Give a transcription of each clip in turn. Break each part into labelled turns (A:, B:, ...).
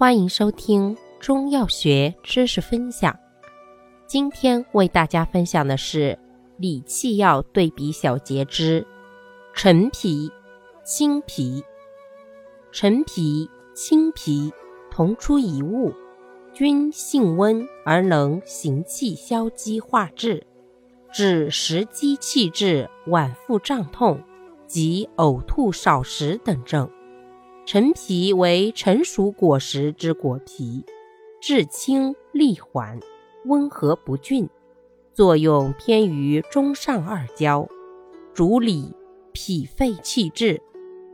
A: 欢迎收听中药学知识分享。今天为大家分享的是理气药对比小节之陈皮、青皮。陈皮、青皮同出一物，均性温而能行气消积化滞，治食积气滞、脘腹胀痛及呕吐少食等症。陈皮为成熟果实之果皮，质轻力缓，温和不峻，作用偏于中上二焦，主理脾肺气滞，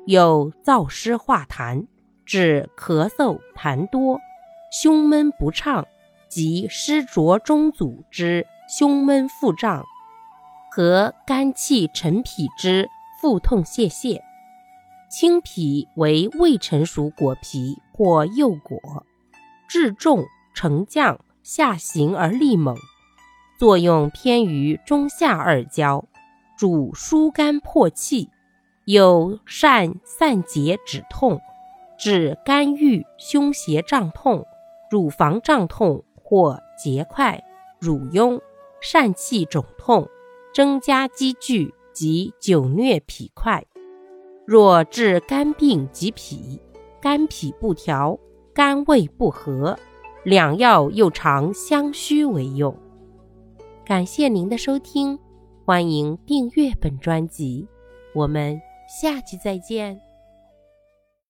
A: 有燥湿化痰、治咳嗽痰多、胸闷不畅及湿浊中阻之胸闷腹胀和肝气沉脾之腹痛泄泻。青皮为未成熟果皮或幼果，质重沉降下行而力猛，作用偏于中下二焦，主疏肝破气，有善散结止痛，治肝郁胸胁胀痛、乳房胀痛或结块、乳痈、疝气肿痛，增加积聚及久疟脾块。若治肝病及脾，肝脾不调，肝胃不和，两药又常相须为用。感谢您的收听，欢迎订阅本专辑，我们下期再见。